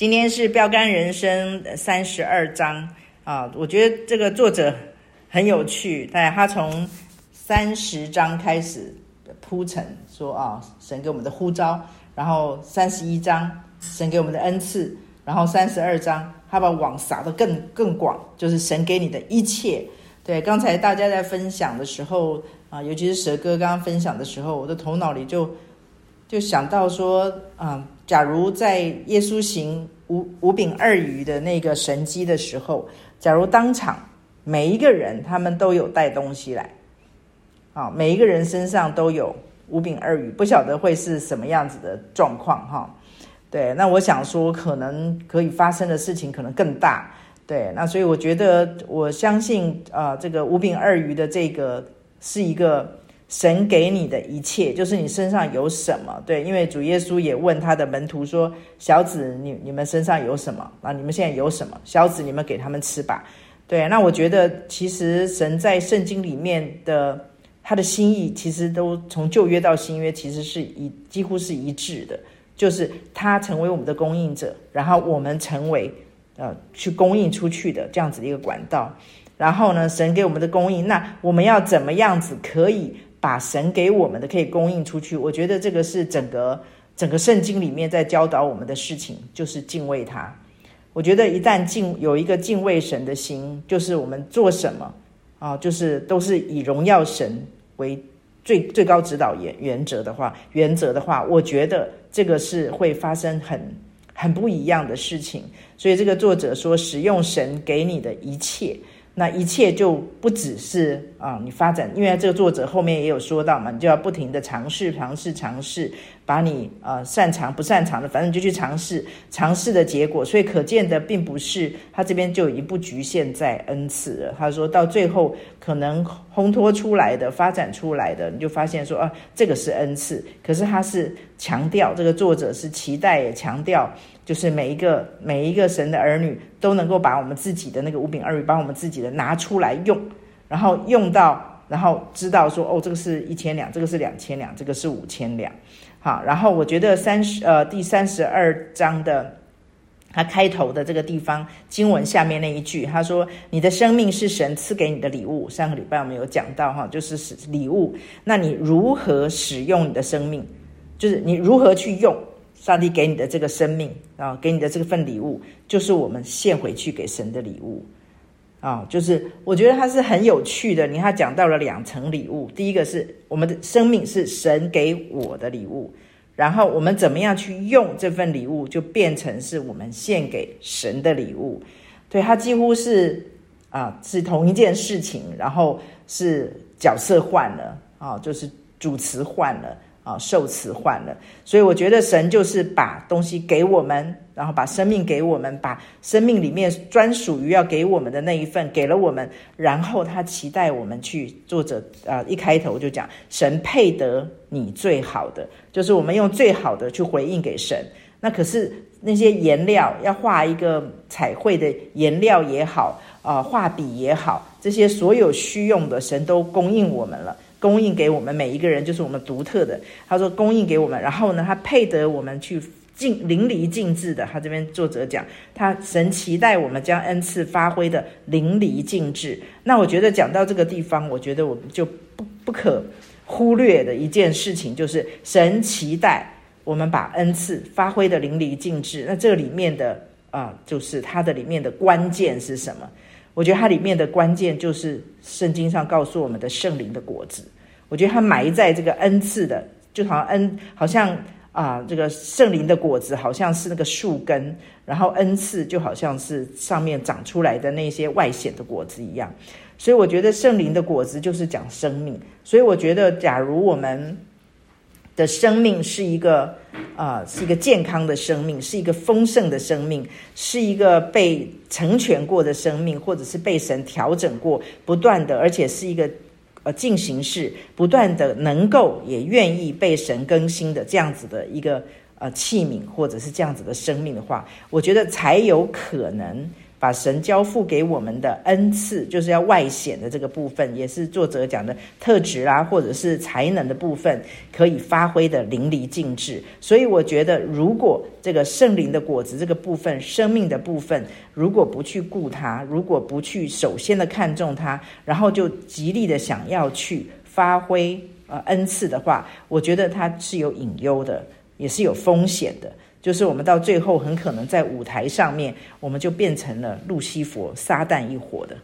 今天是标杆人生三十二章啊，我觉得这个作者很有趣，但他从三十章开始铺陈说啊，神给我们的呼召，然后三十一章神给我们的恩赐，然后三十二章他把网撒得更更广，就是神给你的一切。对，刚才大家在分享的时候啊，尤其是蛇哥刚刚分享的时候，我的头脑里就就想到说啊。假如在耶稣行五五饼二鱼的那个神迹的时候，假如当场每一个人他们都有带东西来，啊，每一个人身上都有五饼二鱼，不晓得会是什么样子的状况哈？对，那我想说，可能可以发生的事情可能更大。对，那所以我觉得，我相信啊，这个五饼二鱼的这个是一个。神给你的一切，就是你身上有什么？对，因为主耶稣也问他的门徒说：“小子，你你们身上有什么？啊，你们现在有什么？小子，你们给他们吃吧。”对，那我觉得其实神在圣经里面的他的心意，其实都从旧约到新约，其实是一几乎是一致的，就是他成为我们的供应者，然后我们成为呃去供应出去的这样子的一个管道。然后呢，神给我们的供应，那我们要怎么样子可以？把神给我们的可以供应出去，我觉得这个是整个整个圣经里面在教导我们的事情，就是敬畏他。我觉得一旦敬有一个敬畏神的心，就是我们做什么啊，就是都是以荣耀神为最最高指导原原则的话，原则的话，我觉得这个是会发生很很不一样的事情。所以这个作者说，使用神给你的一切。那一切就不只是啊，你发展，因为这个作者后面也有说到嘛，你就要不停的尝试、尝试、尝试，把你啊擅长不擅长的，反正就去尝试，尝试的结果。所以可见的并不是他这边就已经不局限在恩赐了。他说到最后可能烘托出来的、发展出来的，你就发现说啊，这个是恩赐。可是他是强调，这个作者是期待也强调。就是每一个每一个神的儿女都能够把我们自己的那个五饼二鱼，把我们自己的拿出来用，然后用到，然后知道说，哦，这个是一千两，这个是两千两，这个是五千两，好，然后我觉得三十呃第三十二章的他开头的这个地方经文下面那一句，他说：“你的生命是神赐给你的礼物。”上个礼拜我们有讲到哈，就是是礼物，那你如何使用你的生命？就是你如何去用？上帝给你的这个生命啊，给你的这份礼物，就是我们献回去给神的礼物啊。就是我觉得它是很有趣的。你看，他讲到了两层礼物，第一个是我们的生命是神给我的礼物，然后我们怎么样去用这份礼物，就变成是我们献给神的礼物。对，它几乎是啊，是同一件事情，然后是角色换了啊，就是主词换了。啊，受词换了，所以我觉得神就是把东西给我们，然后把生命给我们，把生命里面专属于要给我们的那一份给了我们，然后他期待我们去。作者啊，一开头就讲，神配得你最好的，就是我们用最好的去回应给神。那可是那些颜料，要画一个彩绘的颜料也好，啊，画笔也好，这些所有需用的，神都供应我们了。供应给我们每一个人，就是我们独特的。他说供应给我们，然后呢，他配得我们去尽淋漓尽致的。他这边作者讲，他神期待我们将恩赐发挥的淋漓尽致。那我觉得讲到这个地方，我觉得我们就不不可忽略的一件事情，就是神期待我们把恩赐发挥的淋漓尽致。那这里面的啊、就是它的里面的关键是什么？我觉得它里面的关键就是圣经上告诉我们的圣灵的果子。我觉得它埋在这个恩赐的，就好像恩，好像啊、呃，这个圣灵的果子好像是那个树根，然后恩赐就好像是上面长出来的那些外显的果子一样。所以我觉得圣灵的果子就是讲生命。所以我觉得，假如我们的生命是一个啊、呃，是一个健康的生命，是一个丰盛的生命，是一个被成全过的生命，或者是被神调整过，不断的，而且是一个呃进行式，不断的能够也愿意被神更新的这样子的一个呃器皿，或者是这样子的生命的话，我觉得才有可能把神交付给我们的恩赐，就是要外显的这个部分，也是作者讲的特质啊，或者是才能的部分，可以发挥的淋漓尽致。所以我觉得，如果这个圣灵的果子这个部分，生命的部分，如果不去顾它，如果不去首先的看重它，然后就极力的想要去发挥呃恩赐的话，我觉得它是有隐忧的，也是有风险的。就是我们到最后很可能在舞台上面，我们就变成了路西佛、撒旦一伙的，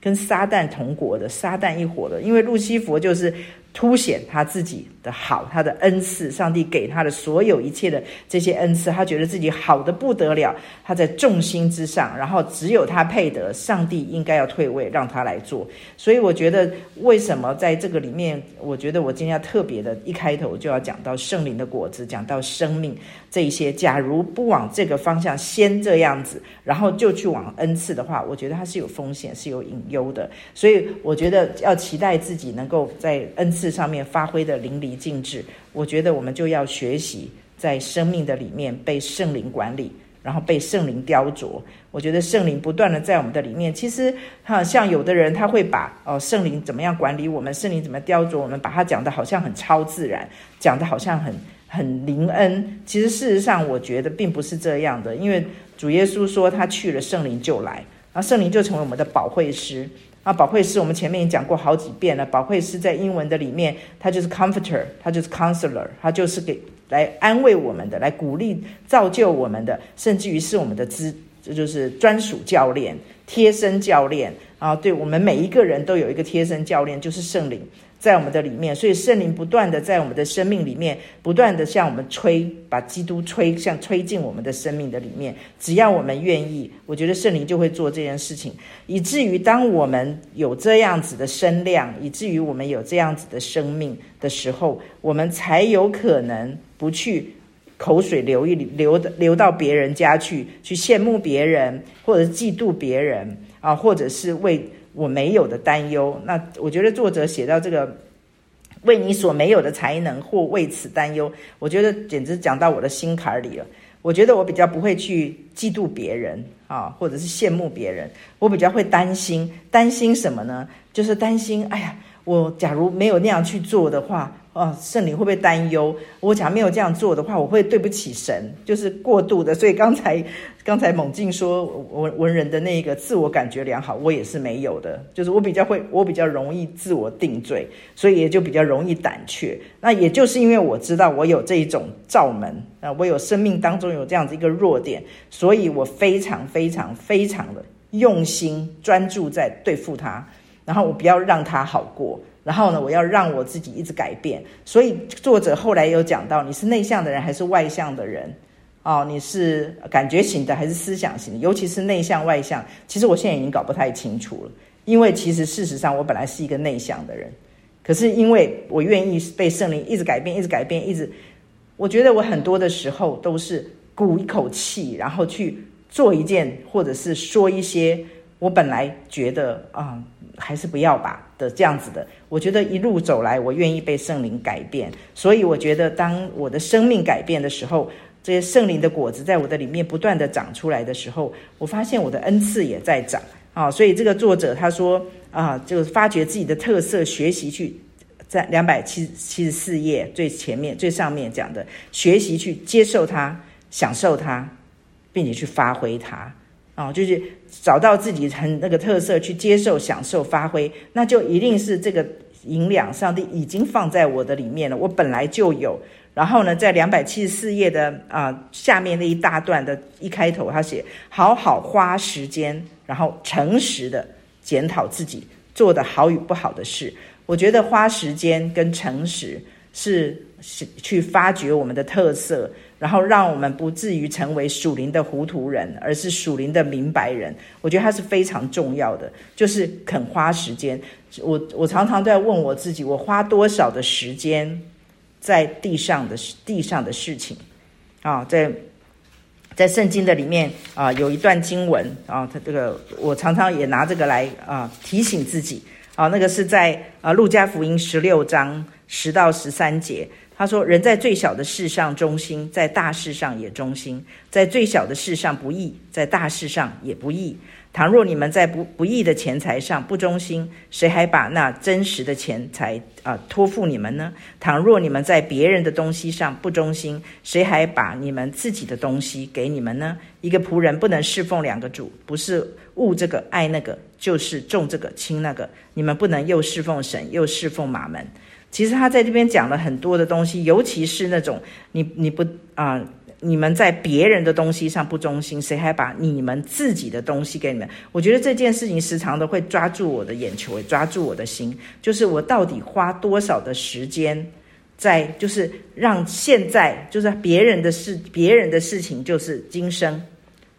跟撒旦同国的撒旦一伙的，因为路西佛就是。凸显他自己的好，他的恩赐，上帝给他的所有一切的这些恩赐，他觉得自己好的不得了，他在众星之上，然后只有他配得，上帝应该要退位，让他来做。所以我觉得，为什么在这个里面，我觉得我今天要特别的，一开头就要讲到圣灵的果子，讲到生命这一些。假如不往这个方向先这样子，然后就去往恩赐的话，我觉得它是有风险，是有隐忧的。所以我觉得要期待自己能够在恩赐。上面发挥的淋漓尽致，我觉得我们就要学习在生命的里面被圣灵管理，然后被圣灵雕琢。我觉得圣灵不断的在我们的里面，其实哈，像有的人他会把哦圣灵怎么样管理我们，圣灵怎么雕琢我们，把它讲的好像很超自然，讲的好像很很灵恩。其实事实上，我觉得并不是这样的，因为主耶稣说他去了，圣灵就来，然后圣灵就成为我们的保惠师。啊，保惠师，我们前面也讲过好几遍了。保惠师在英文的里面，他就是 comforter，他就是 counselor，他就是给来安慰我们的，来鼓励、造就我们的，甚至于是我们的资，这就是专属教练、贴身教练啊。对，我们每一个人都有一个贴身教练，就是圣灵。在我们的里面，所以圣灵不断的在我们的生命里面，不断的向我们吹，把基督吹，像吹进我们的生命的里面。只要我们愿意，我觉得圣灵就会做这件事情，以至于当我们有这样子的声量，以至于我们有这样子的生命的时候，我们才有可能不去口水流一流的流到别人家去，去羡慕别人，或者嫉妒别人啊，或者是为。我没有的担忧，那我觉得作者写到这个，为你所没有的才能或为此担忧，我觉得简直讲到我的心坎里了。我觉得我比较不会去嫉妒别人啊，或者是羡慕别人，我比较会担心，担心什么呢？就是担心，哎呀，我假如没有那样去做的话。哦，圣灵会不会担忧？我假如没有这样做的话，我会对不起神，就是过度的。所以刚才刚才猛进说文文人的那个自我感觉良好，我也是没有的。就是我比较会，我比较容易自我定罪，所以也就比较容易胆怯。那也就是因为我知道我有这一种罩门啊，我有生命当中有这样子一个弱点，所以我非常非常非常的用心专注在对付他，然后我不要让他好过。然后呢，我要让我自己一直改变。所以作者后来有讲到，你是内向的人还是外向的人？哦，你是感觉型的还是思想型的？尤其是内向外向，其实我现在已经搞不太清楚了。因为其实事实上，我本来是一个内向的人，可是因为我愿意被圣灵一直改变，一直改变，一直，我觉得我很多的时候都是鼓一口气，然后去做一件，或者是说一些我本来觉得啊。嗯还是不要吧的这样子的，我觉得一路走来，我愿意被圣灵改变，所以我觉得当我的生命改变的时候，这些圣灵的果子在我的里面不断的长出来的时候，我发现我的恩赐也在长啊。所以这个作者他说啊，就发掘自己的特色，学习去在两百七七十四页最前面最上面讲的，学习去接受它，享受它，并且去发挥它。啊、就是找到自己很那个特色，去接受、享受、发挥，那就一定是这个营养，上帝已经放在我的里面了。我本来就有。然后呢，在两百七十四页的啊、下面那一大段的一开头，他写：好好花时间，然后诚实的检讨自己做的好与不好的事。我觉得花时间跟诚实是是去发掘我们的特色。然后让我们不至于成为属灵的糊涂人，而是属灵的明白人。我觉得它是非常重要的，就是肯花时间。我我常常都在问我自己，我花多少的时间在地上的地上的事情啊？在在圣经的里面啊，有一段经文啊，它这个我常常也拿这个来啊提醒自己啊。那个是在啊路加福音十六章十到十三节。他说：“人在最小的事上忠心，在大事上也忠心；在最小的事上不义，在大事上也不义。倘若你们在不不义的钱财上不忠心，谁还把那真实的钱财啊托付你们呢？倘若你们在别人的东西上不忠心，谁还把你们自己的东西给你们呢？一个仆人不能侍奉两个主，不是恶这个爱那个，就是重这个轻那个。你们不能又侍奉神，又侍奉马门。”其实他在这边讲了很多的东西，尤其是那种你你不啊、你们在别人的东西上不忠心，谁还把你们自己的东西给你们？我觉得这件事情时常都会抓住我的眼球，也抓住我的心，就是我到底花多少的时间在，就是让现在就是别人的事，别人的事情就是今生，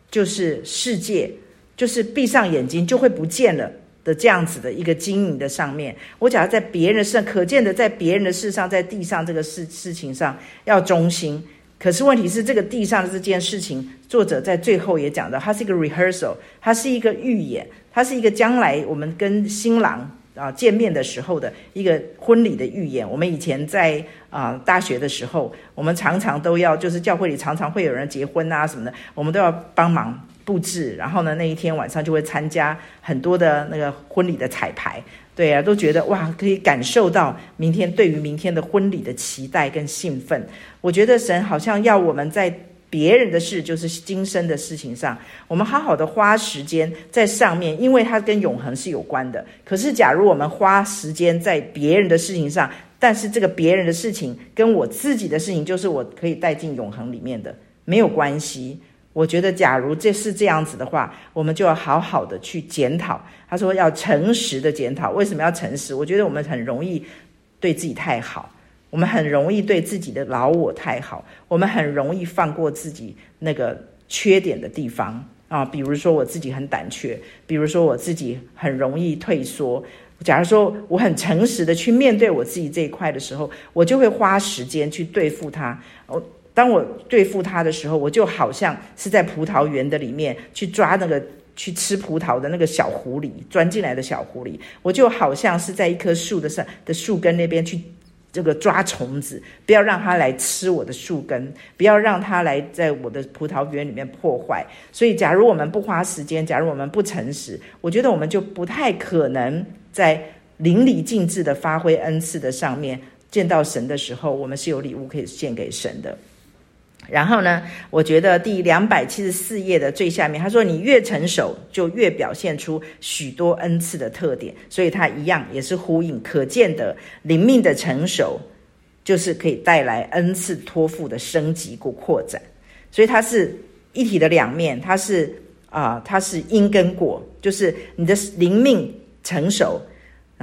就是世界，就是闭上眼睛就会不见了。的这样子的一个经营的上面，我假如在别人的事，可见的在别人的事上，在地上这个事事情上要忠心。可是问题是，这个地上的这件事情，作者在最后也讲到，它是一个 rehearsal，它是一个预演，它是一个将来我们跟新郎啊见面的时候的一个婚礼的预演。我们以前在啊大学的时候，我们常常都要，就是教会里常常会有人结婚啊什么的，我们都要帮忙。布置，然后呢，那一天晚上就会参加很多的那个婚礼的彩排，对啊，都觉得哇，可以感受到明天对于明天的婚礼的期待跟兴奋。我觉得神好像要我们在别人的事，就是今生的事情上，我们好好的花时间在上面，因为它跟永恒是有关的。可是，假如我们花时间在别人的事情上，但是这个别人的事情跟我自己的事情，就是我可以带进永恒里面的，没有关系。我觉得，假如这是这样子的话，我们就要好好的去检讨。他说要诚实的检讨，为什么要诚实？我觉得我们很容易对自己太好，我们很容易对自己的老我太好，我们很容易放过自己那个缺点的地方啊。比如说我自己很胆怯，比如说我自己很容易退缩。假如说我很诚实的去面对我自己这一块的时候，我就会花时间去对付它。我。当我对付他的时候，我就好像是在葡萄园的里面去抓那个去吃葡萄的那个小狐狸，钻进来的小狐狸。我就好像是在一棵树的上的树根那边去这个抓虫子，不要让它来吃我的树根，不要让它来在我的葡萄园里面破坏。所以，假如我们不花时间，假如我们不诚实，我觉得我们就不太可能在淋漓尽致的发挥恩赐的上面见到神的时候，我们是有礼物可以献给神的。然后呢，我觉得第两百七十四页的最下面，他说：“你越成熟，就越表现出许多恩赐的特点。”所以他一样也是呼应可见的灵命的成熟，就是可以带来恩赐托付的升级或扩展。所以它是一体的两面，它是啊、它是因跟果，就是你的灵命成熟。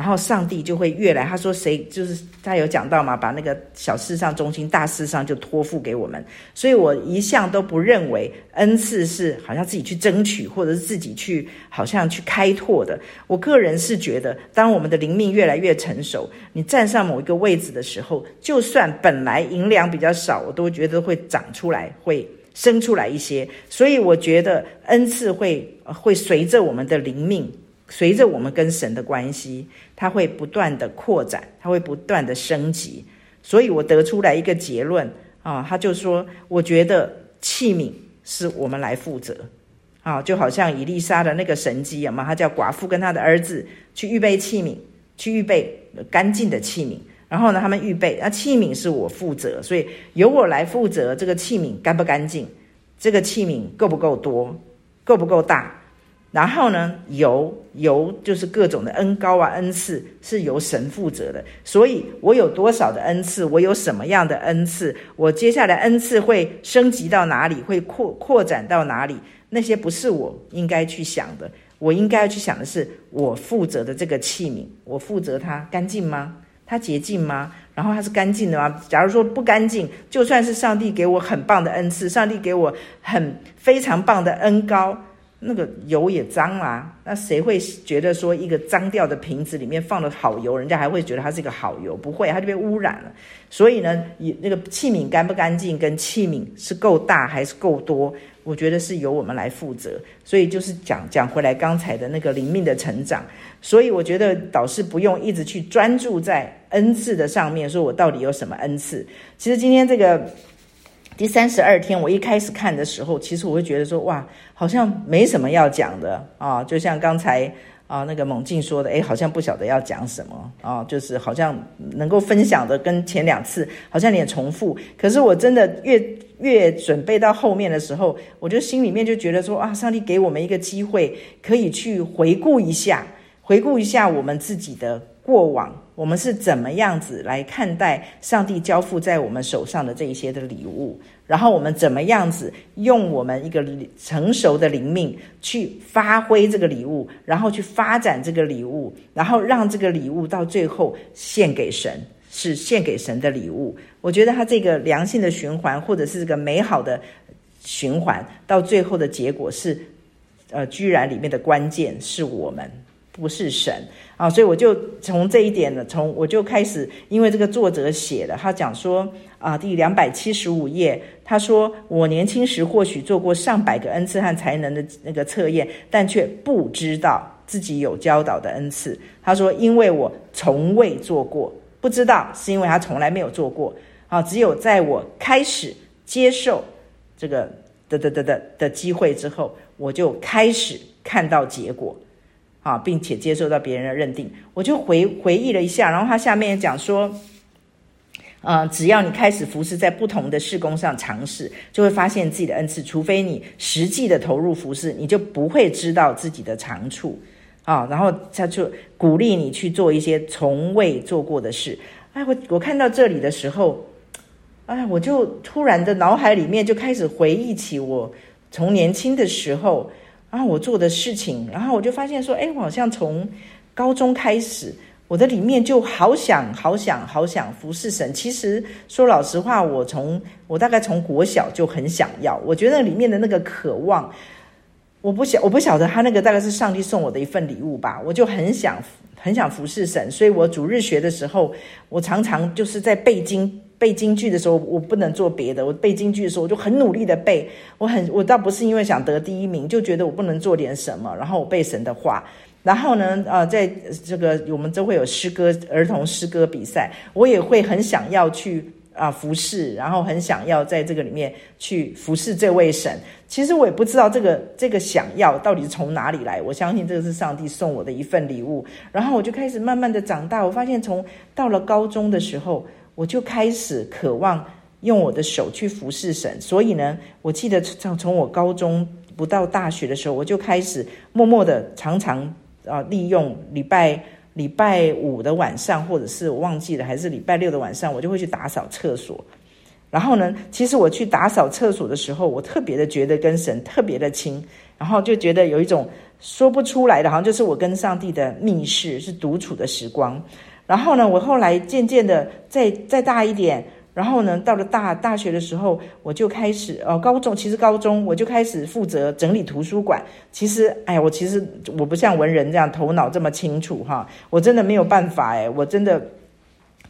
然后上帝就会越来，他说谁就是他有讲到嘛，把那个小事上中心，大事上就托付给我们。所以我一向都不认为恩赐是好像自己去争取，或者是自己去好像去开拓的。我个人是觉得，当我们的灵命越来越成熟，你站上某一个位置的时候，就算本来银两比较少，我都觉得会长出来，会生出来一些。所以我觉得恩赐会会随着我们的灵命。随着我们跟神的关系，它会不断的扩展，它会不断的升级。所以我得出来一个结论啊，他就说，我觉得器皿是我们来负责啊，就好像以利沙的那个神迹嘛，他叫寡妇跟他的儿子去预备器皿，去预备干净的器皿。然后呢，他们预备，那器皿是我负责，所以由我来负责这个器皿干不干净，这个器皿够不够多，够不够大。然后呢，油由就是各种的恩高啊，恩赐是由神负责的。所以我有多少的恩赐，我有什么样的恩赐，我接下来恩赐会升级到哪里，会扩扩展到哪里？那些不是我应该去想的。我应该要去想的是，我负责的这个器皿，我负责它干净吗？它洁净吗？然后它是干净的吗？假如说不干净，就算是上帝给我很棒的恩赐，上帝给我很非常棒的恩高。那个油也脏啦，那谁会觉得说一个脏掉的瓶子里面放了好油，人家还会觉得它是一个好油？不会，它就被污染了。所以呢，你那个器皿干不干净，跟器皿是够大还是够多，我觉得是由我们来负责。所以就是讲讲回来刚才的那个灵命的成长。所以我觉得导师不用一直去专注在恩赐的上面，说我到底有什么恩赐。其实今天这个第三十二天，我一开始看的时候，其实我会觉得说，哇，好像没什么要讲的啊，就像刚才。啊，那个猛进说的，诶，好像不晓得要讲什么啊，就是好像能够分享的跟前两次好像有点重复。可是我真的越越准备到后面的时候，我就心里面就觉得说啊，上帝给我们一个机会，可以去回顾一下，回顾一下我们自己的过往，我们是怎么样子来看待上帝交付在我们手上的这一些的礼物。然后我们怎么样子用我们一个成熟的灵命去发挥这个礼物，然后去发展这个礼物，然后让这个礼物到最后献给神，是献给神的礼物。我觉得它这个良性的循环，或者是这个美好的循环，到最后的结果是，呃，居然里面的关键是我们，不是神啊。所以我就从这一点呢，从我就开始，因为这个作者写了，他讲说。啊，第两百七十五页，他说：“我年轻时或许做过上百个恩赐和才能的那个测验，但却不知道自己有教导的恩赐。”他说：“因为我从未做过，不知道是因为他从来没有做过。啊，只有在我开始接受这个的的的的的机会之后，我就开始看到结果，啊，并且接受到别人的认定。我就回回忆了一下，然后他下面也讲说。”呃，只要你开始服侍在不同的事工上尝试，就会发现自己的恩赐。除非你实际的投入服侍，你就不会知道自己的长处啊。然后他就鼓励你去做一些从未做过的事。哎，我我看到这里的时候，哎，我就突然的脑海里面就开始回忆起我从年轻的时候，然后我做的事情，然后我就发现说，哎，我好像从高中开始。我的里面就好想好想好想服侍神。其实说老实话，我从我大概从国小就很想要。我觉得里面的那个渴望，我不晓我不晓得他那个大概是上帝送我的一份礼物吧。我就很想很想服侍神，所以我主日学的时候，我常常就是在背经背京剧的时候，我不能做别的。我背京剧的时候，我就很努力的背。我很我倒不是因为想得第一名，就觉得我不能做点什么，然后我背神的话。然后呢，呃，在这个我们都会有诗歌儿童诗歌比赛，我也会很想要去啊、服侍，然后很想要在这个里面去服侍这位神。其实我也不知道这个这个想要到底是从哪里来，我相信这个是上帝送我的一份礼物。然后我就开始慢慢的长大，我发现从到了高中的时候，我就开始渴望用我的手去服侍神。所以呢，我记得从从我高中不到大学的时候，我就开始默默的常常。啊，利用礼拜礼拜五的晚上，或者是我忘记了，还是礼拜六的晚上，我就会去打扫厕所。然后呢，其实我去打扫厕所的时候，我特别的觉得跟神特别的亲，然后就觉得有一种说不出来的，好像就是我跟上帝的密室，是独处的时光。然后呢，我后来渐渐的再再大一点。然后呢，到了大大学的时候，我就开始哦，高中其实高中我就开始负责整理图书馆。其实，哎，我其实我不像文人这样头脑这么清楚哈，我真的没有办法哎，我真的。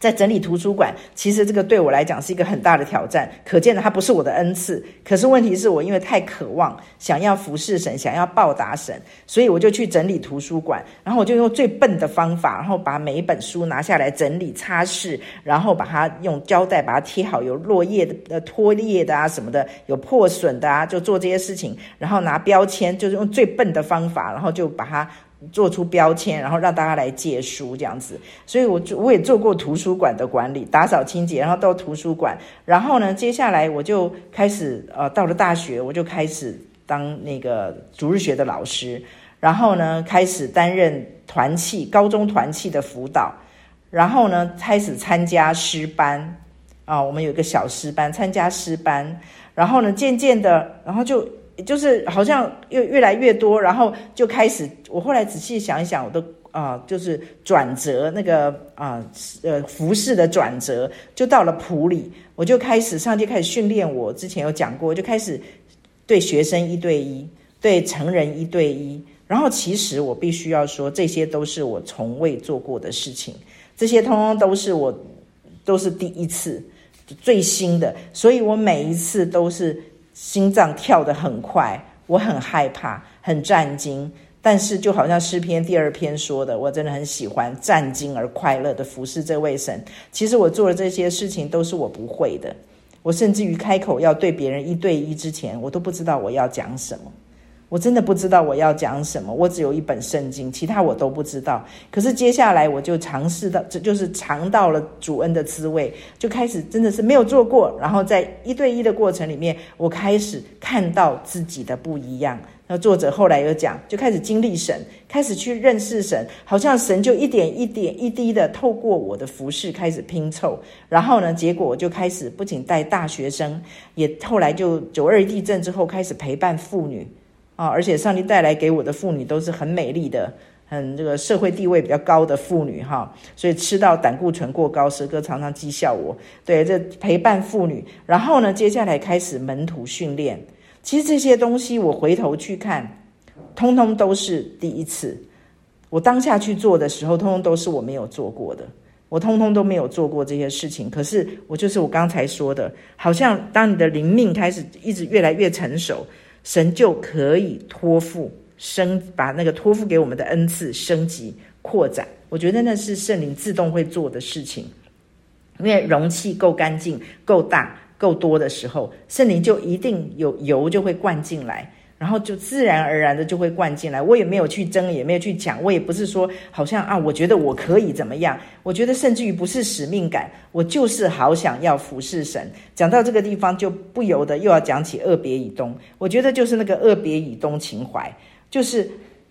在整理图书馆，其实这个对我来讲是一个很大的挑战。可见的，它不是我的恩赐。可是问题是我因为太渴望，想要服侍神，想要报答神，所以我就去整理图书馆。然后我就用最笨的方法，然后把每一本书拿下来整理、擦拭，然后把它用胶带把它贴好，有落叶的、呃脱裂的啊什么的，有破损的啊，就做这些事情。然后拿标签，就是用最笨的方法，然后就把它。做出标签，然后让大家来借书这样子，所以我我也做过图书馆的管理，打扫清洁，然后到图书馆，然后呢，接下来我就开始呃，到了大学，我就开始当那个主日学的老师，然后呢，开始担任团契高中团契的辅导，然后呢，开始参加诗班啊、我们有一个小诗班，参加诗班，然后呢，渐渐的，然后就。就是好像越越来越多，然后就开始。我后来仔细想一想，我的啊、就是转折那个啊呃，服饰的转折，就到了普里，我就开始上街开始训练我。之前有讲过，就开始对学生一对一，对成人一对一。然后其实我必须要说，这些都是我从未做过的事情，这些通通都是我都是第一次最新的，所以我每一次都是。心脏跳得很快，我很害怕，很战惊。但是就好像诗篇第二篇说的，我真的很喜欢战惊而快乐的服侍这位神。其实我做的这些事情都是我不会的，我甚至于开口要对别人一对一之前，我都不知道我要讲什么。我真的不知道我要讲什么，我只有一本圣经，其他我都不知道。可是接下来我就尝试到，这就是尝到了主恩的滋味，就开始真的是没有做过。然后在一对一的过程里面，我开始看到自己的不一样。那作者后来又讲，就开始经历神，开始去认识神，好像神就一点一点一滴的透过我的服饰开始拼凑。然后呢，结果我就开始不仅带大学生，也后来就九二地震之后开始陪伴妇女。啊！而且上帝带来给我的妇女都是很美丽的，很这个社会地位比较高的妇女哈，所以吃到胆固醇过高，蛇哥常常讥笑我。对，这陪伴妇女，然后呢，接下来开始门徒训练。其实这些东西我回头去看，通通都是第一次。我当下去做的时候，通通都是我没有做过的，我通通都没有做过这些事情。可是我就是我刚才说的，好像当你的灵命开始一直越来越成熟。神就可以托付升，把那个托付给我们的恩赐升级扩展。我觉得那是圣灵自动会做的事情，因为容器够干净、够大、够多的时候，圣灵就一定有油就会灌进来。然后就自然而然的就会灌进来，我也没有去争，也没有去抢，我也不是说好像啊，我觉得我可以怎么样？我觉得甚至于不是使命感，我就是好想要服侍神。讲到这个地方，就不由得又要讲起二别以东。我觉得就是那个二别以东情怀，就是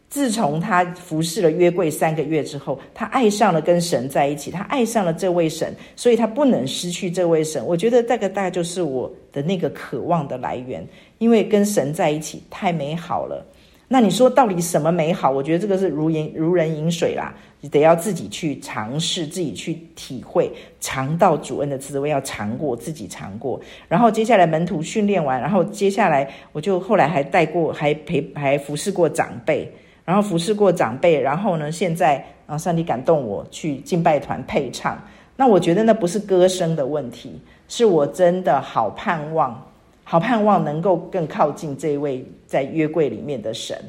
自从他服侍了约柜三个月之后，他爱上了跟神在一起，他爱上了这位神，所以他不能失去这位神。我觉得这个大概就是我的那个渴望的来源。因为跟神在一起太美好了，那你说到底什么美好？我觉得这个是如饮如人饮水啦，你得要自己去尝试，自己去体会，尝到主恩的滋味，要尝过，自己尝过。然后接下来门徒训练完，然后接下来我就后来还带过，还陪还服侍过长辈，然后服侍过长辈，然后呢，现在啊，上帝感动我去敬拜团配唱。那我觉得那不是歌声的问题，是我真的好盼望。好盼望能够更靠近这一位在约柜里面的神。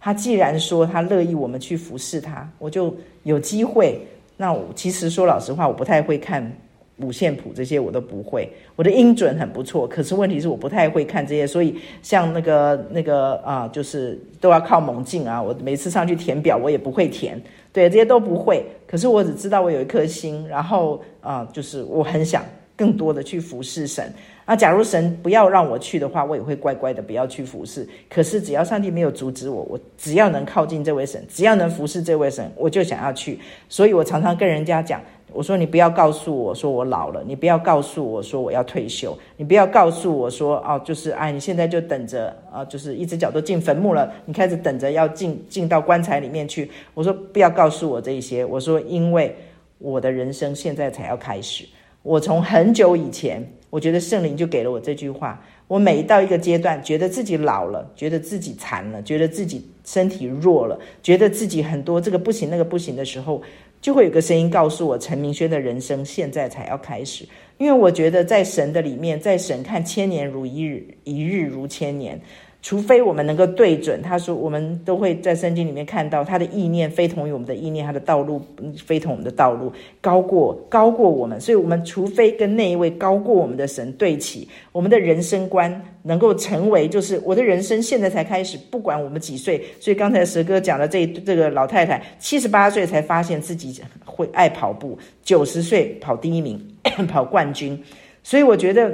他既然说他乐意我们去服侍他，我就有机会。那我其实说老实话，我不太会看五线谱，这些我都不会。我的音准很不错，可是问题是我不太会看这些。所以像那个那个啊，就是都要靠猛进啊。我每次上去填表，我也不会填，对，这些都不会。可是我只知道我有一颗心，然后啊，就是我很想更多的去服侍神。那假如神不要让我去的话，我也会乖乖的不要去服侍。可是只要上帝没有阻止我，我只要能靠近这位神，只要能服侍这位神，我就想要去。所以我常常跟人家讲，我说你不要告诉我说我老了，你不要告诉我说我要退休，你不要告诉我说哦，就是哎，你现在就等着啊，就是一只脚都进坟墓了，你开始等着要进进到棺材里面去。我说不要告诉我这些，我说因为我的人生现在才要开始，我从很久以前。我觉得圣灵就给了我这句话。我每到一个阶段，觉得自己老了，觉得自己残了，觉得自己身体弱了，觉得自己很多这个不行那个不行的时候，就会有个声音告诉我：陈明轩的人生现在才要开始。因为我觉得在神的里面，在神看千年如一日，一日如千年。除非我们能够对准，他说我们都会在圣经里面看到他的意念非同于我们的意念，他的道路非同我们的道路，高过高过我们，所以我们除非跟那一位高过我们的神对齐，我们的人生观能够成为，就是我的人生现在才开始，不管我们几岁。所以刚才蛇哥讲的这这个老太太，七十八岁才发现自己会爱跑步，九十岁跑第一名，跑冠军，所以我觉得。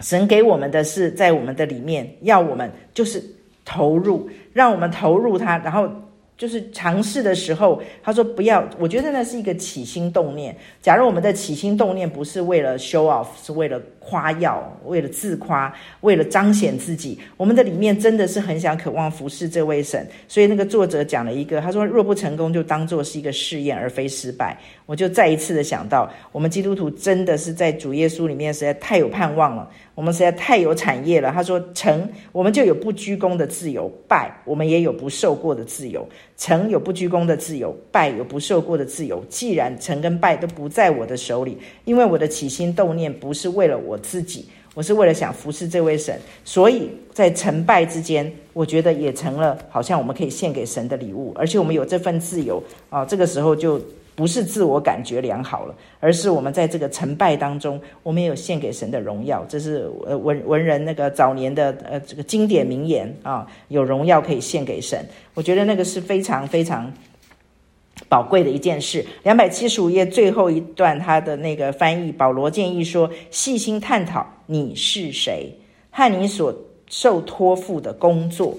神给我们的是在我们的里面，要我们就是投入，让我们投入他，然后。就是尝试的时候，他说不要。我觉得那是一个起心动念。假如我们的起心动念不是为了 show off，是为了夸耀，为了自夸，为了彰显自己，我们的里面真的是很想渴望服侍这位神。所以那个作者讲了一个，他说若不成功，就当做是一个试验，而非失败。我就再一次的想到，我们基督徒真的是在主耶稣里面实在太有盼望了。我们实在太有产业了。他说：“成，我们就有不居功的自由；败，我们也有不受过的自由。成有不居功的自由，败有不受过的自由。既然成跟败都不在我的手里，因为我的起心动念不是为了我自己，我是为了想服侍这位神，所以在成败之间，我觉得也成了好像我们可以献给神的礼物，而且我们有这份自由啊，这个时候就不是自我感觉良好了，而是我们在这个成败当中，我们也有献给神的荣耀。这是呃文文人那个早年的呃这个经典名言啊，有荣耀可以献给神，我觉得那个是非常非常。宝贵的一件事，两百七十五页最后一段，他的那个翻译，保罗建议说：细心探讨你是谁和你所受托付的工作，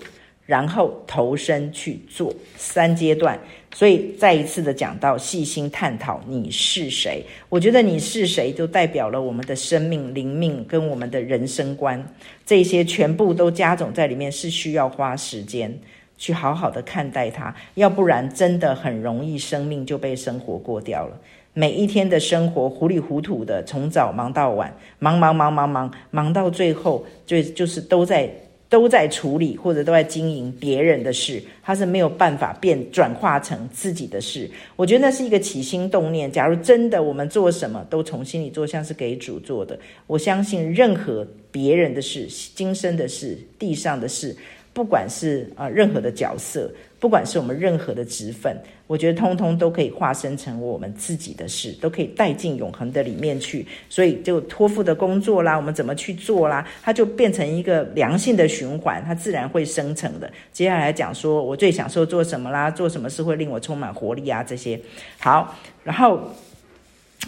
然后投身去做三阶段。所以再一次的讲到细心探讨你是谁，我觉得你是谁就代表了我们的生命、灵命跟我们的人生观，这些全部都加总在里面，是需要花时间。去好好的看待它，要不然真的很容易生命就被生活过掉了。每一天的生活糊里糊涂的，从早忙到晚，忙忙忙忙忙，忙到最后就就是都在都在处理或者都在经营别人的事，他是没有办法变转化成自己的事。我觉得那是一个起心动念。假如真的我们做什么都从心里做，像是给主做的，我相信任何别人的事、今生的事、地上的事。不管是啊任何的角色，不管是我们任何的职分，我觉得通通都可以化身成我们自己的事，都可以带进永恒的里面去。所以就托付的工作啦，我们怎么去做啦，它就变成一个良性的循环，它自然会生成的。接下来讲说我最享受做什么啦，做什么事会令我充满活力啊这些。好，然后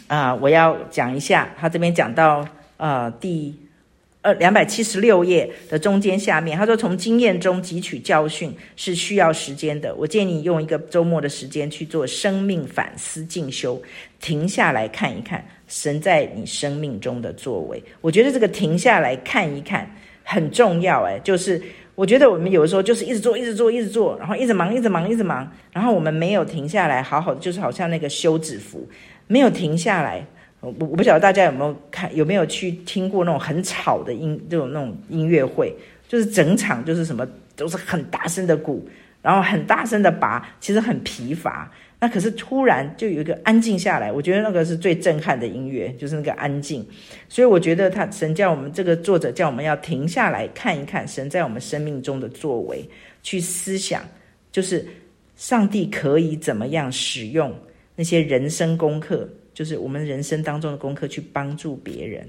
啊、我要讲一下，他这边讲到呃第。呃，两百七十六页的中间下面，他说：“从经验中汲取教训是需要时间的。我建议你用一个周末的时间去做生命反思进修，停下来看一看神在你生命中的作为。我觉得这个停下来看一看很重要。哎，就是我觉得我们有的时候就是一直做，一直做，一直做，然后一直忙，一直忙，一直忙，然后我们没有停下来，好好的，就是好像那个休止符，没有停下来。”我我不晓得大家有没有看，有没有去听过那种很吵的音，这种那种音乐会，就是整场就是什么都是很大声的鼓，然后很大声的拔，其实很疲乏。那可是突然就有一个安静下来，我觉得那个是最震撼的音乐，就是那个安静。所以我觉得他神叫我们这个作者叫我们要停下来看一看神在我们生命中的作为，去思想，就是上帝可以怎么样使用那些人生功课。就是我们人生当中的功课，去帮助别人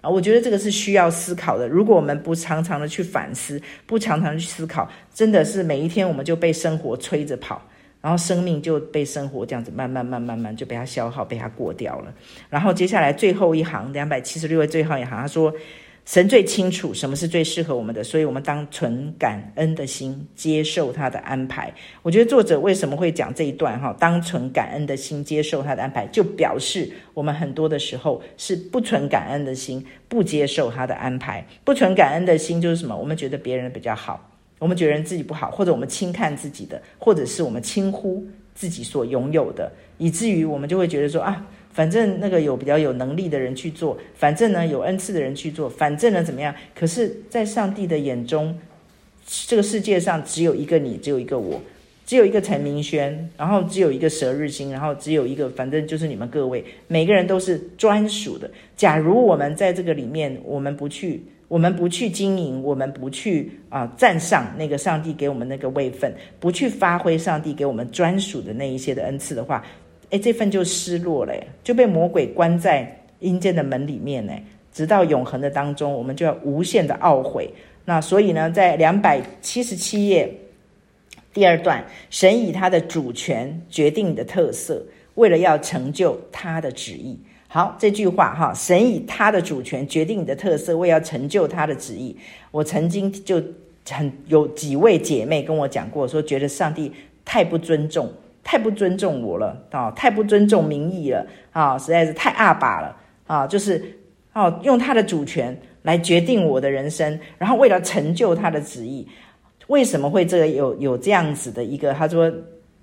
啊！我觉得这个是需要思考的。如果我们不常常的去反思，不常常去思考，真的是每一天我们就被生活催着跑，然后生命就被生活这样子慢慢、慢、慢慢就被它消耗、被它过掉了。然后接下来最后一行，两百七十六页最后一行，他说。神最清楚什么是最适合我们的，所以我们当存感恩的心接受他的安排。我觉得作者为什么会讲这一段哈？当存感恩的心接受他的安排，就表示我们很多的时候是不存感恩的心，不接受他的安排。不存感恩的心就是什么？我们觉得别人比较好，我们觉得自己不好，或者我们轻看自己的，或者是我们轻忽自己所拥有的，以至于我们就会觉得说啊。反正那个有比较有能力的人去做，反正呢有恩赐的人去做，反正呢怎么样？可是，在上帝的眼中，这个世界上只有一个你，只有一个我，只有一个陈明轩，然后只有一个蛇日新，然后只有一个，反正就是你们各位，每个人都是专属的。假如我们在这个里面，我们不去，我们不去经营，我们不去啊、呃、站上那个上帝给我们那个位分，不去发挥上帝给我们专属的那一些的恩赐的话。哎，这份就失落了，就被魔鬼关在阴间的门里面呢，直到永恒的当中，我们就要无限的懊悔。那所以呢，在两百七十七页第二段，神以他的主权决定你的特色，为了要成就他的旨意。好，这句话哈，神以他的主权决定你的特色，为要成就他的旨意。我曾经就很有几位姐妹跟我讲过，说觉得上帝太不尊重。太不尊重我了啊！太不尊重民意了啊！实在是太阿爸了啊！就是哦，用他的主权来决定我的人生，然后为了成就他的旨意，为什么会这个有有这样子的一个他说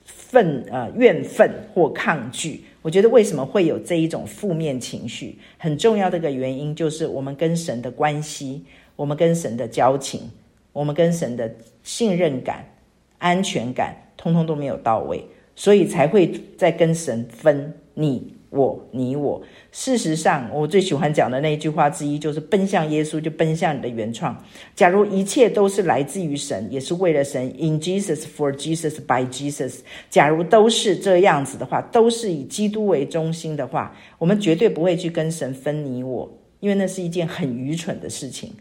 愤呃怨愤或抗拒？我觉得为什么会有这一种负面情绪？很重要的一个原因就是我们跟神的关系，我们跟神的交情，我们跟神的信任感、安全感，通通都没有到位。所以才会在跟神分，你我，你我。事实上，我最喜欢讲的那一句话之一就是：奔向耶稣，就奔向你的原创。假如一切都是来自于神，也是为了神，in Jesus, for Jesus, by Jesus。假如都是这样子的话，都是以基督为中心的话，我们绝对不会去跟神分你我，因为那是一件很愚蠢的事情。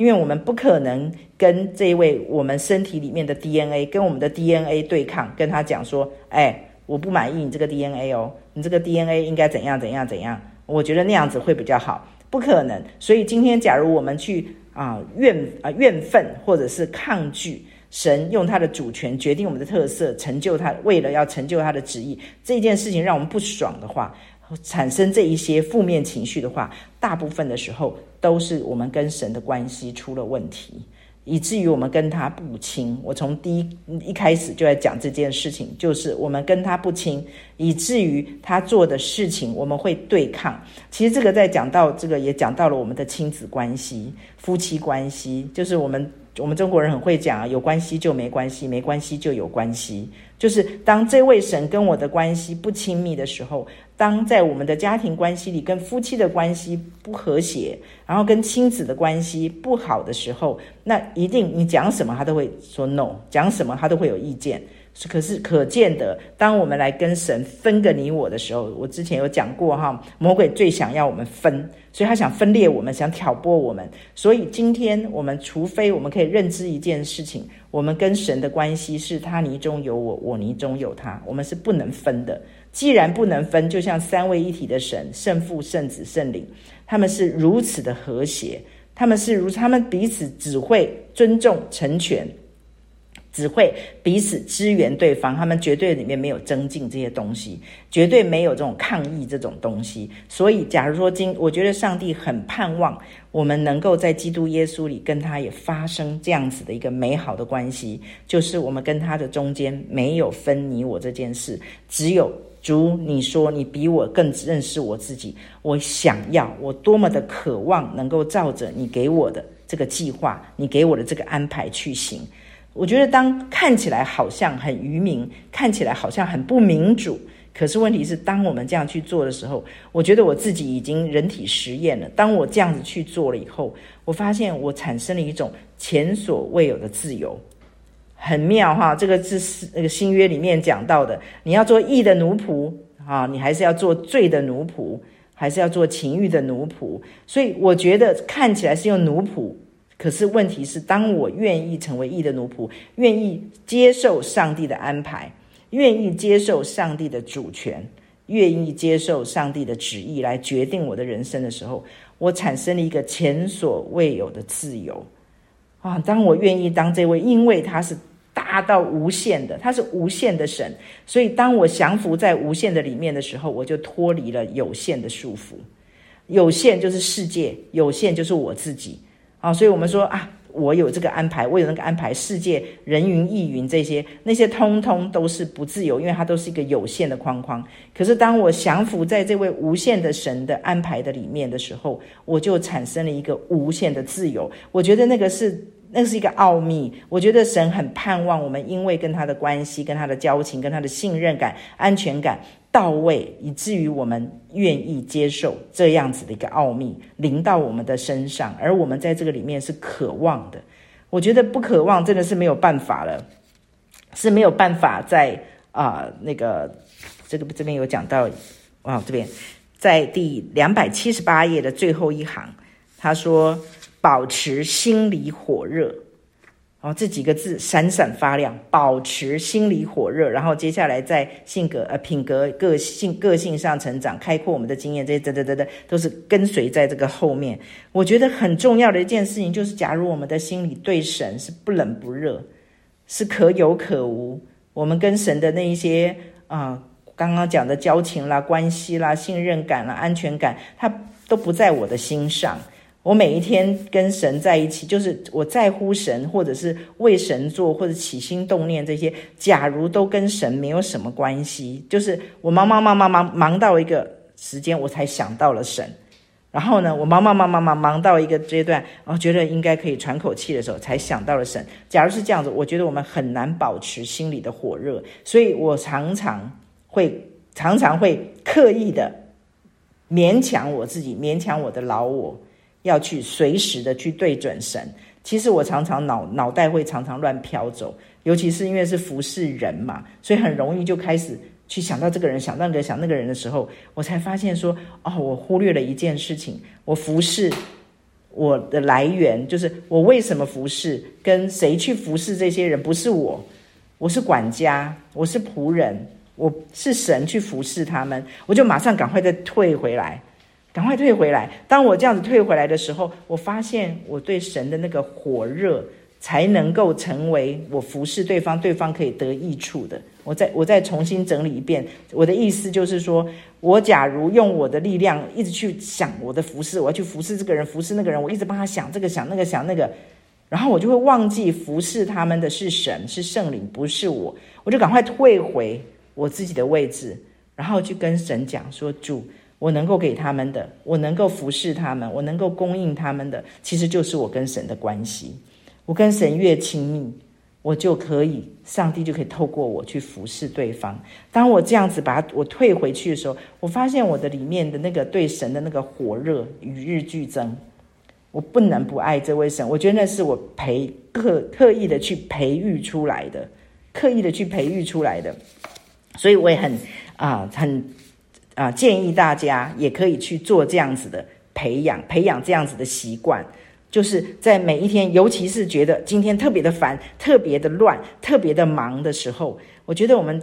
因为我们不可能跟这一位我们身体里面的 DNA，跟我们的 DNA 对抗，跟他讲说：“哎。”我不满意你这个 DNA 哦，你这个 DNA 应该怎样怎样怎样？我觉得那样子会比较好，不可能。所以今天，假如我们去啊怨啊怨愤，或者是抗拒神用他的主权决定我们的特色，成就他，为了要成就他的旨意，这件事情让我们不爽的话，产生这一些负面情绪的话，大部分的时候都是我们跟神的关系出了问题。以至于我们跟他不亲，我从第一一开始就在讲这件事情，就是我们跟他不亲，以至于他做的事情我们会对抗。其实这个在讲到这个也讲到了我们的亲子关系、夫妻关系，就是我们我们中国人很会讲啊，有关系就没关系，没关系就有关系。就是当这位神跟我的关系不亲密的时候，当在我们的家庭关系里跟夫妻的关系不和谐，然后跟亲子的关系不好的时候，那一定你讲什么他都会说 no，讲什么他都会有意见。可是可见的，当我们来跟神分个你我的时候，我之前有讲过哈，魔鬼最想要我们分，所以他想分裂我们，想挑拨我们。所以今天我们除非我们可以认知一件事情，我们跟神的关系是他你中有我，我你中有他，我们是不能分的。既然不能分，就像三位一体的神，圣父、圣子、圣灵，他们是如此的和谐，他们是如他们彼此只会尊重、成全。只会彼此支援对方，他们绝对里面没有增进这些东西，绝对没有这种抗议这种东西。所以，假如说今，我觉得上帝很盼望我们能够在基督耶稣里跟他也发生这样子的一个美好的关系，就是我们跟他的中间没有分你我这件事，只有主，你说你比我更认识我自己，我想要，我多么的渴望能够照着你给我的这个计划，你给我的这个安排去行。我觉得，当看起来好像很愚民，看起来好像很不民主，可是问题是，当我们这样去做的时候，我觉得我自己已经人体实验了。当我这样子去做了以后，我发现我产生了一种前所未有的自由，很妙哈！这个是那个新约里面讲到的，你要做义的奴仆啊，你还是要做罪的奴仆，还是要做情欲的奴仆？所以我觉得看起来是用奴仆。可是问题是，当我愿意成为义的奴仆，愿意接受上帝的安排，愿意接受上帝的主权，愿意接受上帝的旨意来决定我的人生的时候，我产生了一个前所未有的自由啊！当我愿意当这位，因为他是大到无限的，他是无限的神，所以当我降服在无限的里面的时候，我就脱离了有限的束缚。有限就是世界，有限就是我自己。啊，所以我们说啊，我有这个安排，我有那个安排，世界人云亦云这些，那些通通都是不自由，因为它都是一个有限的框框。可是当我降服在这位无限的神的安排的里面的时候，我就产生了一个无限的自由。我觉得那个是。那是一个奥秘，我觉得神很盼望我们，因为跟他的关系、跟他的交情、跟他的信任感、安全感到位，以至于我们愿意接受这样子的一个奥秘临到我们的身上，而我们在这个里面是渴望的。我觉得不渴望真的是没有办法了，是没有办法在啊、那个这个这边有讲到啊这边在第两百七十八页的最后一行，他说。保持心里火热，哦，这几个字闪闪发亮。保持心里火热，然后接下来在性格、呃品格、个性、个性上成长，开阔我们的经验，这些等等等等，都是跟随在这个后面。我觉得很重要的一件事情就是，假如我们的心里对神是不冷不热，是可有可无，我们跟神的那一些啊、刚刚讲的交情啦、关系啦、信任感啦、安全感，它都不在我的心上。我每一天跟神在一起，就是我在乎神，或者是为神做，或者起心动念这些。假如都跟神没有什么关系，就是我忙忙忙忙忙忙到一个时间，我才想到了神。然后呢，我忙忙忙忙忙忙到一个阶段，然后觉得应该可以喘口气的时候，才想到了神。假如是这样子，我觉得我们很难保持心里的火热，所以我常常会常常会刻意的勉强我自己，勉强我的老我，要去随时的去对准神。其实我常常脑脑袋会常常乱飘走，尤其是因为是服侍人嘛，所以很容易就开始去想到这个人，想那个想那个人的时候，我才发现说，哦，我忽略了一件事情，我服侍我的来源就是我为什么服侍，跟谁去服侍这些人，不是我，我是管家，我是仆人，我是神去服侍他们，我就马上赶快再退回来。赶快退回来！当我这样子退回来的时候，我发现我对神的那个火热，才能够成为我服侍对方，对方可以得益处的。我再我再重新整理一遍，我的意思就是说，我假如用我的力量一直去想我的服侍，我要去服侍这个人，服侍那个人，我一直帮他想这个想那个想那个，然后我就会忘记服侍他们的是神，是圣灵，不是我。我就赶快退回我自己的位置，然后去跟神讲说：“主。”我能够给他们的，我能够服侍他们，我能够供应他们的，其实就是我跟神的关系。我跟神越亲密，我就可以，上帝就可以透过我去服侍对方。当我这样子把我退回去的时候，我发现我的里面的那个对神的那个火热与日俱增。我不能不爱这位神，我觉得那是我培刻刻意的去培育出来的，刻意的去培育出来的。所以我也很啊、很。啊，建议大家也可以去做这样子的培养，培养这样子的习惯，就是在每一天，尤其是觉得今天特别的烦、特别的乱、特别的忙的时候，我觉得我们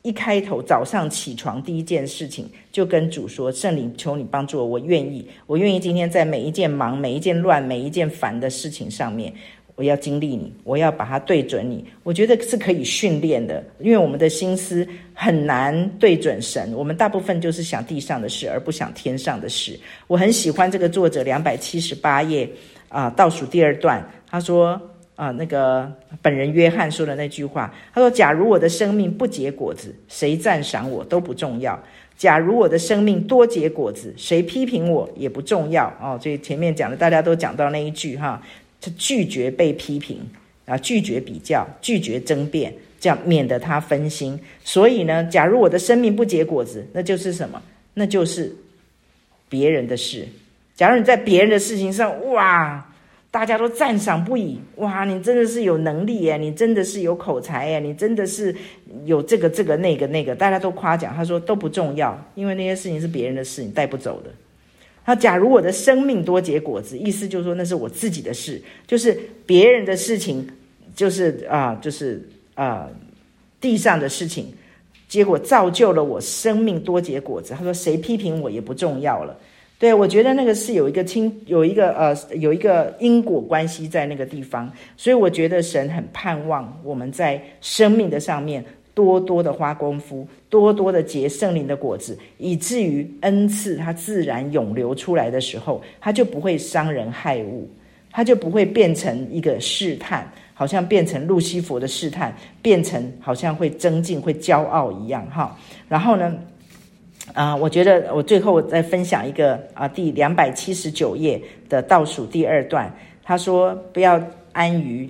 一开头早上起床第一件事情，就跟主说：“圣灵，求你帮助我，我愿意，我愿意今天在每一件忙、每一件乱、每一件烦的事情上面。”我要经历你，我要把它对准你。我觉得是可以训练的，因为我们的心思很难对准神。我们大部分就是想地上的事，而不想天上的事。我很喜欢这个作者两百七十八页啊，倒数第二段，他说啊，那个本人约翰说的那句话，他说：“假如我的生命不结果子，谁赞赏我都不重要；假如我的生命多结果子，谁批评我也不重要。”哦，所以前面讲的大家都讲到那一句哈。他拒绝被批评啊，拒绝比较，拒绝争辩，这样免得他分心。所以呢，假如我的生命不结果子，那就是什么？那就是别人的事。假如你在别人的事情上，哇，大家都赞赏不已，哇，你真的是有能力耶，你真的是有口才耶，你真的是有这个这个那个那个，大家都夸奖。他说都不重要，因为那些事情是别人的事，你带不走的。那假如我的生命多结果子，意思就是说那是我自己的事，就是别人的事情，就是啊、就是啊、地上的事情，结果造就了我生命多结果子。他说谁批评我也不重要了。对，我觉得那个是有一个亲，有一个呃，有一个因果关系在那个地方，所以我觉得神很盼望我们在生命的上面。多多的花功夫，多多的结圣灵的果子，以至于恩赐它自然涌流出来的时候，它就不会伤人害物，它就不会变成一个试探，好像变成路西弗的试探，变成好像会增进、会骄傲一样哈。然后呢，啊、我觉得我最后再分享一个啊，第两百七十九页的倒数第二段，他说不要安于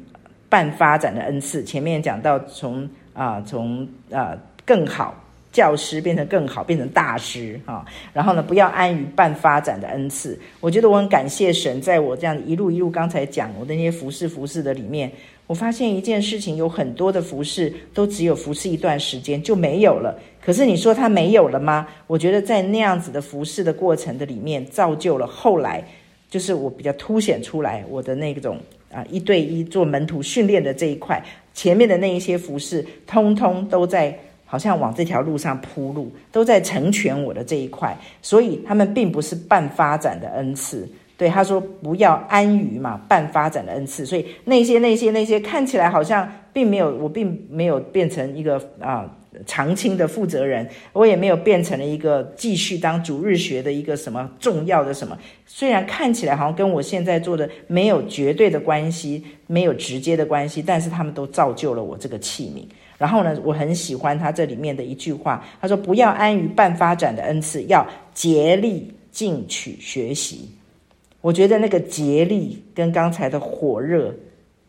半发展的恩赐，前面讲到从。啊，从啊更好教师变成更好，变成大师啊，然后呢，不要安于半发展的恩赐。我觉得我很感谢神，在我这样一路一路刚才讲我的那些服侍服侍的里面，我发现一件事情，有很多的服侍都只有服侍一段时间就没有了。可是你说他没有了吗？我觉得在那样子的服侍的过程的里面，造就了后来就是我比较凸显出来我的那种啊一对一做门徒训练的这一块。前面的那一些服饰，通通都在好像往这条路上铺路，都在成全我的这一块，所以他们并不是半发展的恩赐。对，他说不要安于嘛，半发展的恩赐。所以那些那些那些看起来好像并没有，我并没有变成一个啊。长青的负责人，我也没有变成了一个继续当主日学的一个什么重要的什么。虽然看起来好像跟我现在做的没有绝对的关系，没有直接的关系，但是他们都造就了我这个器皿。然后呢，我很喜欢他这里面的一句话，他说：“不要安于半发展的恩赐，要竭力进取学习。”我觉得那个竭力跟刚才的火热，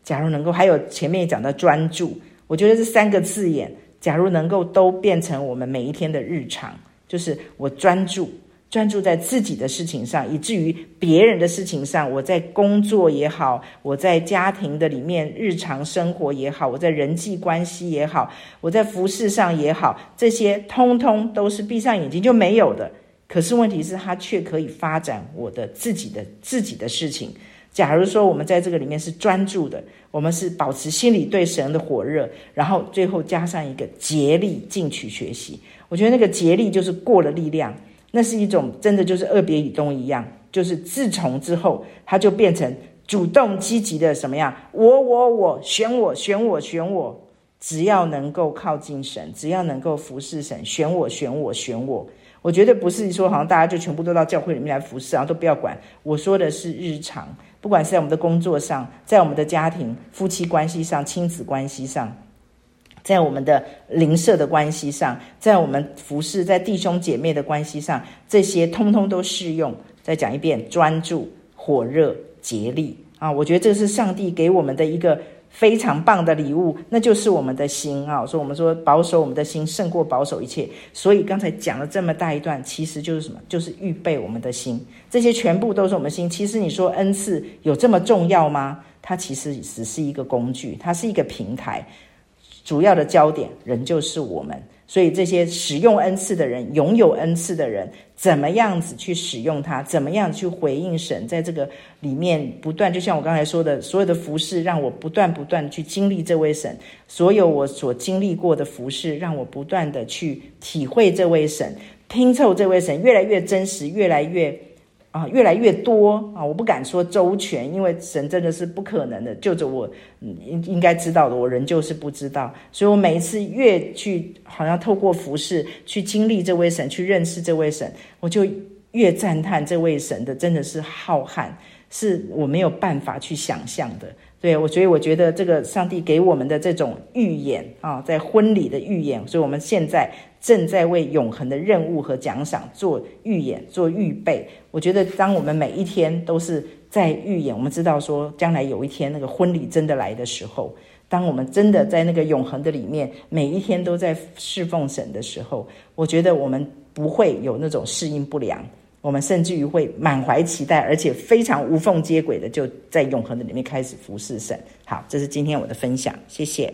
假如能够还有前面讲的专注，我觉得这三个字眼。假如能够都变成我们每一天的日常，就是我专注，专注在自己的事情上，以至于别人的事情上，我在工作也好，我在家庭的里面日常生活也好，我在人际关系也好，我在服饰上也好，这些通通都是闭上眼睛就没有的。可是问题是，他却可以发展我的自己的自己的事情。假如说我们在这个里面是专注的，我们是保持心里对神的火热，然后最后加上一个竭力进取学习。我觉得那个竭力就是过了力量。那是一种真的就是二别以东一样，就是自从之后，他就变成主动积极的什么样？我我我选我选我选我，只要能够靠近神，只要能够服侍神，选我选我选我。我觉得不是说好像大家就全部都到教会里面来服侍，然后都不要管。我说的是日常，不管是在我们的工作上，在我们的家庭、夫妻关系上、亲子关系上。在我们的邻舍的关系上，在我们服侍在弟兄姐妹的关系上，这些通通都适用。再讲一遍：专注、火热、竭力啊！我觉得这是上帝给我们的一个非常棒的礼物，那就是我们的心啊！所以我们说保守我们的心胜过保守一切。所以刚才讲了这么大一段，其实就是什么？就是预备我们的心。这些全部都是我们心。其实你说恩赐有这么重要吗？它其实只是一个工具，它是一个平台。主要的焦点仍旧是我们，所以这些使用恩赐的人，拥有恩赐的人，怎么样子去使用它？怎么样去回应神？在这个里面不断，就像我刚才说的，所有的服饰让我不断不断去经历这位神，所有我所经历过的服饰，让我不断的去体会这位神，拼凑这位神，越来越真实，越来越。啊，越来越多啊！我不敢说周全，因为神真的是不可能的。就着我应应该知道的，我仍旧是不知道。所以我每一次越去，好像透过服饰去经历这位神，去认识这位神，我就越赞叹这位神的真的是浩瀚，是我没有办法去想象的。对，我所以我觉得这个上帝给我们的这种预演啊，在婚礼的预演，所以我们现在。正在为永恒的任务和奖赏做预演、做预备。我觉得，当我们每一天都是在预演，我们知道说，将来有一天那个婚礼真的来的时候，当我们真的在那个永恒的里面，每一天都在侍奉神的时候，我觉得我们不会有那种适应不良，我们甚至于会满怀期待，而且非常无缝接轨的，就在永恒的里面开始服侍神。好，这是今天我的分享，谢谢。